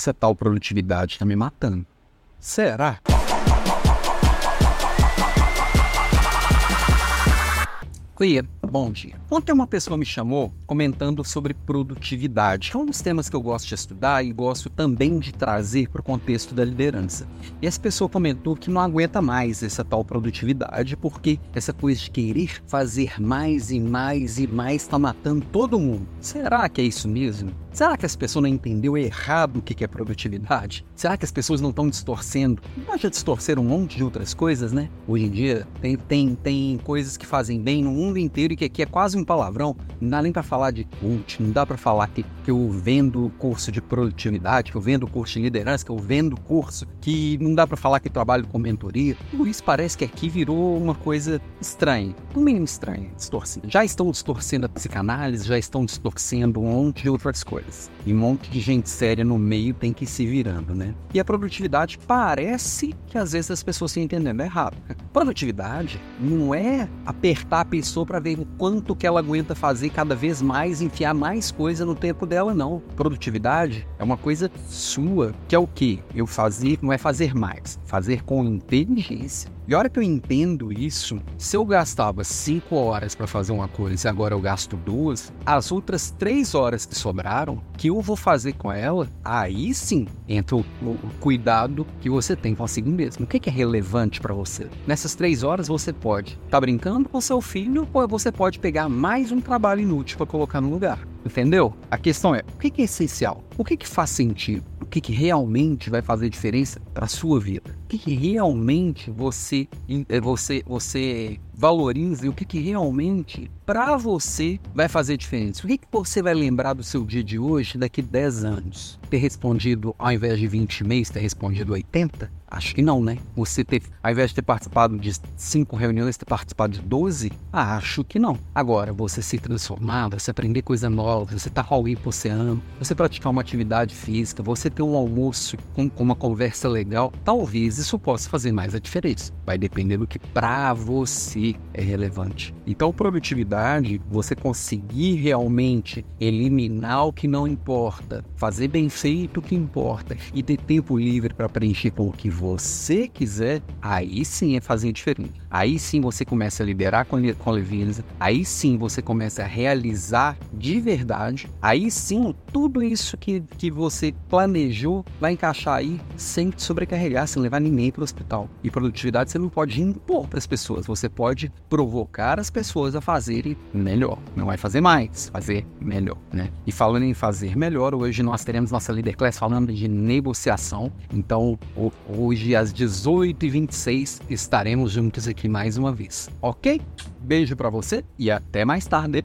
essa tal produtividade está me matando. Será? Oi, bom dia. Ontem uma pessoa me chamou comentando sobre produtividade, que é um dos temas que eu gosto de estudar e gosto também de trazer para o contexto da liderança. E essa pessoa comentou que não aguenta mais essa tal produtividade porque essa coisa de querer fazer mais e mais e mais está matando todo mundo. Será que é isso mesmo? Será que as pessoas não entenderam errado o que é produtividade? Será que as pessoas não estão distorcendo? Não já distorceram um monte de outras coisas, né? Hoje em dia tem, tem, tem coisas que fazem bem no mundo inteiro e que aqui é quase um palavrão. Não dá nem para falar de coach, não dá para falar que, que eu vendo curso de produtividade, que eu vendo curso de liderança, que eu vendo curso, que não dá para falar que trabalho com mentoria. Tudo isso parece que aqui virou uma coisa estranha, no mínimo estranha, distorcida. Já estão distorcendo a psicanálise, já estão distorcendo um monte de outras coisas E um monte de gente séria no meio tem que ir se virando, né? E a produtividade parece que às vezes as pessoas estão entendendo errado. Produtividade não é apertar a pessoa para ver o quanto que ela aguenta fazer cada vez mais, enfiar mais coisa no tempo dela, não. Produtividade é uma coisa sua, que é o que? Eu fazer, não é fazer mais, fazer com inteligência. E a hora que eu entendo isso, se eu gastava 5 horas para fazer uma coisa e agora eu gasto duas, as outras 3 horas que sobraram, que eu vou fazer com ela, aí sim entra o, o cuidado que você tem consigo mesmo. O que, que é relevante para você? Nessas 3 horas você pode estar tá brincando com seu filho ou você pode pegar mais um trabalho inútil para colocar no lugar. Entendeu? A questão é, o que, que é essencial? O que, que faz sentido? O que, que realmente vai fazer diferença para sua vida? O que, que realmente você, eh, você, você valoriza e o que, que realmente para você vai fazer diferença? O que, que você vai lembrar do seu dia de hoje daqui 10 anos? Ter respondido, ao invés de 20 meses, ter respondido 80? Acho que não, né? Você ter, ao invés de ter participado de 5 reuniões, ter participado de 12? Ah, acho que não. Agora, você se transformar, você aprender coisa nova, você estar tá alguém pro oceano, você praticar uma atividade física, você ter um almoço com, com uma conversa legal, talvez isso possa fazer mais a diferença. Vai depender do que para você é relevante. Então, produtividade, você conseguir realmente eliminar o que não importa, fazer bem feito o que importa e ter tempo livre para preencher com o que você quiser, aí sim é fazer diferente. Aí sim você começa a liderar com, com leveza, aí sim você começa a realizar de verdade, aí sim tudo isso que, que você planejou vai encaixar aí sem sobrecarregar, sem levar ninguém para o hospital. E produtividade você não pode impor para as pessoas, você pode provocar as pessoas a fazerem melhor. Não vai fazer mais, fazer melhor, né? E falando em fazer melhor, hoje nós teremos nossa Leader Class falando de negociação. Então, hoje às 18h26 estaremos juntos aqui mais uma vez, ok? Beijo para você e até mais tarde.